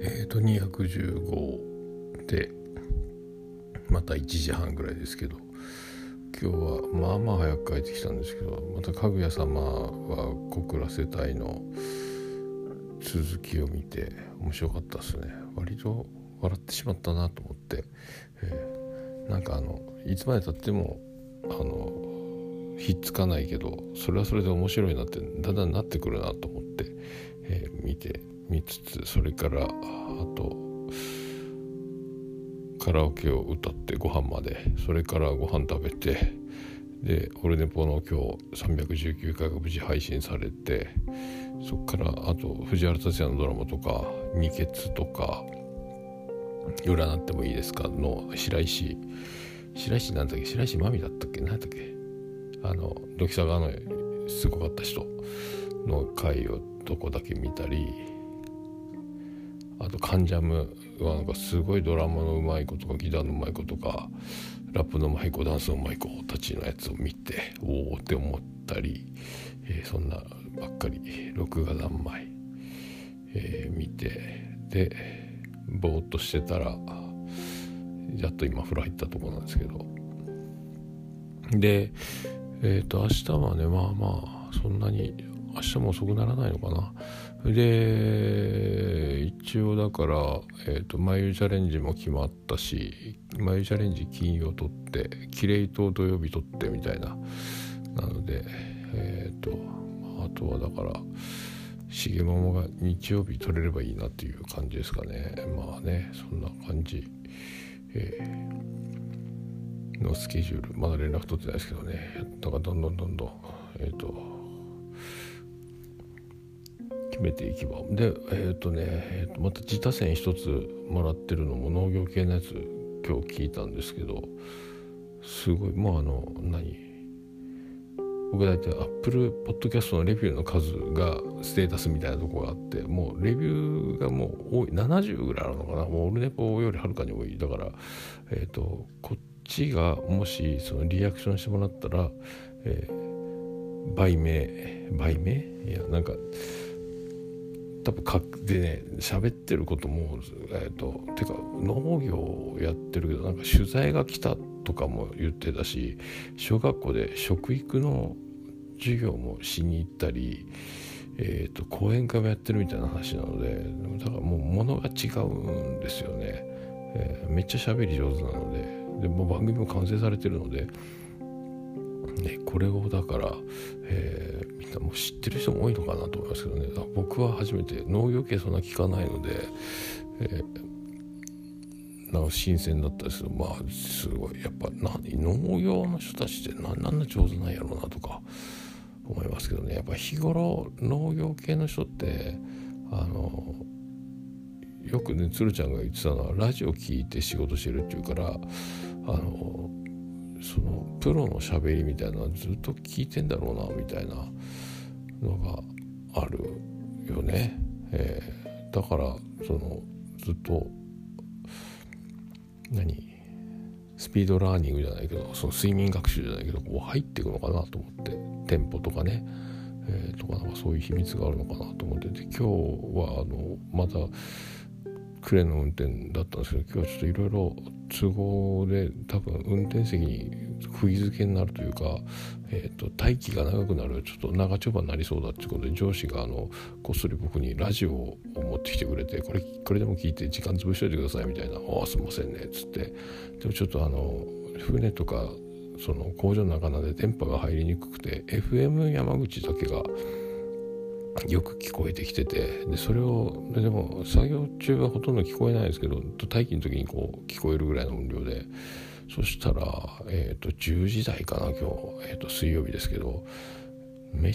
えっ、ー、と215でまた1時半ぐらいですけど今日はまあまあ早く帰ってきたんですけどまたかぐや様は小倉世帯の続きを見て面白かったですね。割と笑ってしまったなと思って、えー、なんかあのいつまでたってもあのひっつかないけどそれはそれで面白いなってだんだんなってくるなと思って、えー、見て見つつそれからあとカラオケを歌ってご飯までそれからご飯食べてで「オルネポ」の今日319回が無事配信されてそっからあと藤原竜也のドラマとか「二血」とか「占ってもいいですか?」の白石白石なんだっけ白石真美だったっけ何だっけあのドキサガのすごかった人の回をどこだけ見たりあと「カンジャム」はなんかすごいドラマのうまい子とかギターのうまい子とかラップのうまい子ダンスのうまい子たちのやつを見ておおって思ったり、えー、そんなばっかり録画何枚、えー、見てでぼーっとしてたらやっと今風呂入ったとこなんですけど。でえっ、ー、と明日はねまあまあそんなに明日も遅くならないのかな。で一応だから、えーと、眉チャレンジも決まったし眉チャレンジ金曜取ってキレイと土曜日取ってみたいな。なのでえっ、ー、とあとはだから重桃が日曜日取れればいいなっていう感じですかね。まあねそんな感じ、えー、のスケジュール。まだ連絡取ってないですけどね。だからどんどんどんどんえっ、ー、と決めていけば。でえっ、ー、とね、えー、とまた自他線一つもらってるのも農業系のやつ今日聞いたんですけどすごいまああの何？僕大体アップルポッドキャストのレビューの数がステータスみたいなとこがあってもうレビューがもう多い70ぐらいあるのかな？もうオルネポよりはるかに多い。だからえっ、ー、とこっちがもしそのリアクションしてもらったら、えー、売名売名？いやなんか多分かでね喋ってることもえっ、ー、とてか農業をやってるけどなんか取材が来たとかも言ってたし小学校で食育の授業もしに行ったり、えーと、講演会もやってるみたいな話なのでだからもうものが違うんですよね、えー、めっちゃ喋り上手なのででも番組も完成されてるのでね、これをだから、え、知ってる人も多いのかなと思いますけどね。僕は初めて農業系そんな聞かないので、えー、なんか新鮮だったですけどまあすごい。やっぱ何農業の人たちって何なんな上手なんやろうなとか思いますけどね。やっぱ日頃農業系の人ってあのよくね鶴ちゃんが言ってたのはラジオ聞いて仕事してるっていうからあのそのプロのしゃべりみたいなのはずっと聞いてんだろうなみたいなのがあるよね。えー、だからそのずっと何？スピードラーニングじゃないけどその睡眠学習じゃないけどこう入っていくのかなと思ってテンポとかね、えー、とかなんかそういう秘密があるのかなと思って。て今日はあのまたクレの運転だったんですけど今日はちょっといろいろ都合で多分運転席に釘付けになるというか、えーと、待機が長くなるちょっと長丁場になりそうだっていうことで上司があのこっそり僕にラジオを持ってきてくれてこれこれでも聞いて時間潰しといてくださいみたいな「ああすいませんね」っつって。でもちょっとあの船とかその工場の中なんで電波が入りにくくて FM 山口だけがよく聞こえてきててでそれをでも作業中はほとんど聞こえないですけど待機の時にこう聞こえるぐらいの音量でそしたら、えーと、10時台かな今日、えーと、水曜日ですけどめっ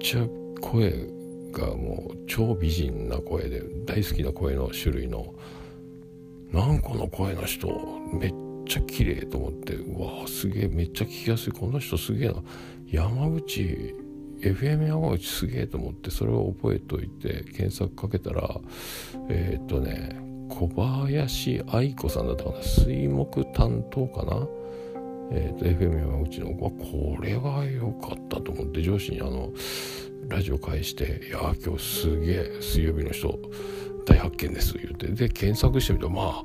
ちゃ声がもう超美人な声で大好きな声の種類の何個の声の人めっちゃ綺麗と思ってうわすげえめっちゃ聞きやすいこの人すげえな。山口 FM 山口すげえと思ってそれを覚えといて検索かけたらえー、っとね小林愛子さんだったかな水木担当かなえー、っと FM 山口のこれは良かったと思って上司にあのラジオ返して「いや今日すげえ水曜日の人大発見です」言うてで検索してみるとまあ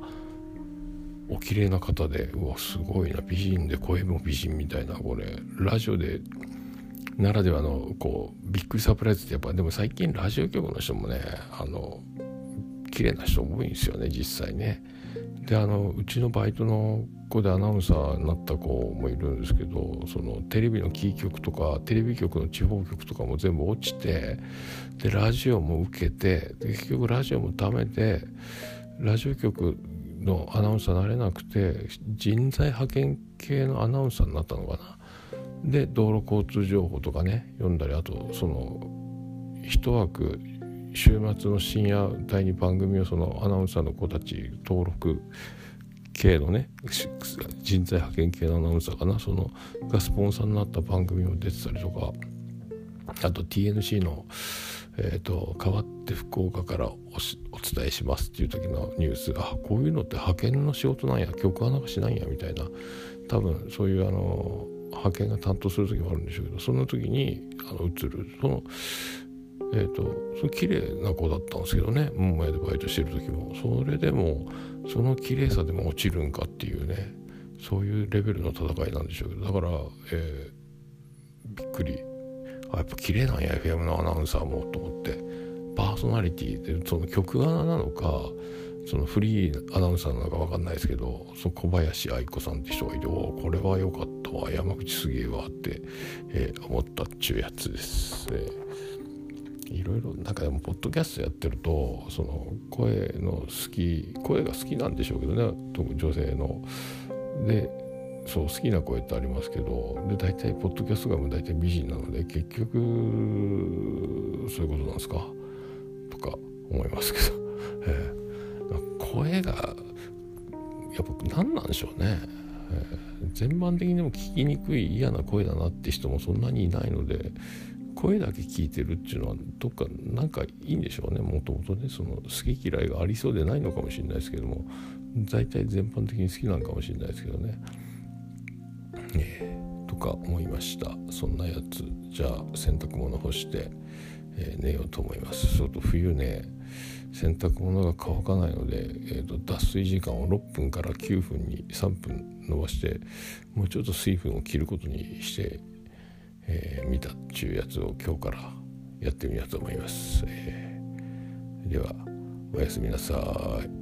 お綺麗な方でうわすごいな美人で声も美人みたいなこれラジオでならではのこうびっくりサプライズってやっぱでも最近ラジオ局の人もねあの綺麗な人多いんですよね実際ね。であのうちのバイトの子でアナウンサーになった子もいるんですけどそのテレビのキー局とかテレビ局の地方局とかも全部落ちてでラジオも受けて結局ラジオもダメでラジオ局のアナウンサーになれなくて人材派遣系のアナウンサーになったのかな。で道路交通情報とかね読んだりあとその一枠週末の深夜帯に番組をそのアナウンサーの子たち登録系のね人材派遣系のアナウンサーかなそのがスポンサーになった番組も出てたりとかあと TNC の、えーと、代わって福岡からお伝えしますっていう時のニュースあこういうのって派遣の仕事なんや曲穴がしないんやみたいな。多分そういうあの派遣が担当する時もあるんでしょうけどその時にあの映るそのえーと、その綺麗な子だったんですけどね桃屋でバイトしてる時も。それでもその綺麗さでも落ちるんかっていうねそういうレベルの戦いなんでしょうけど。だから、えー、びっくり。あやっぱ綺麗なんや FM のアナウンサーもと思って。パーソナリティでその曲穴なのかそのフリーアナウンサーなのか分かんないですけどそ小林愛子さんって人がいておこれは良かったわ山口すげえわって、えー、思ったっちゅうやつです。えーいろいろなんかでもポッドキャストやってるとその声の好き声が好きなんでしょうけどね特に女性の。でそう好きな声ってありますけどで大体ポッドキャストがも大体美人なので結局そういうことなんですか？とか思いますけど、えー、声がやっぱ何なんでしょうね。えー、全般的にでも聞きにくい嫌な声だなって人もそんなにいないので声だけ聞いてるっていうのはどっかなんかいいんでしょうねもともとねその好き嫌いがありそうでないのかもしれないですけども大体全般的に好きなのかもしれないですけどね。えー、とか思いましたそんなやつじゃあ洗濯物干して、えー、寝ようと思いますちょっと冬ね洗濯物が乾かないので、えーと、脱水時間を6分から9分に3分伸ばしてもうちょっと水分を切ることにしてえー、見たっちゅうやつを今日からやってみようと思います、えー、ではおやすみなさい。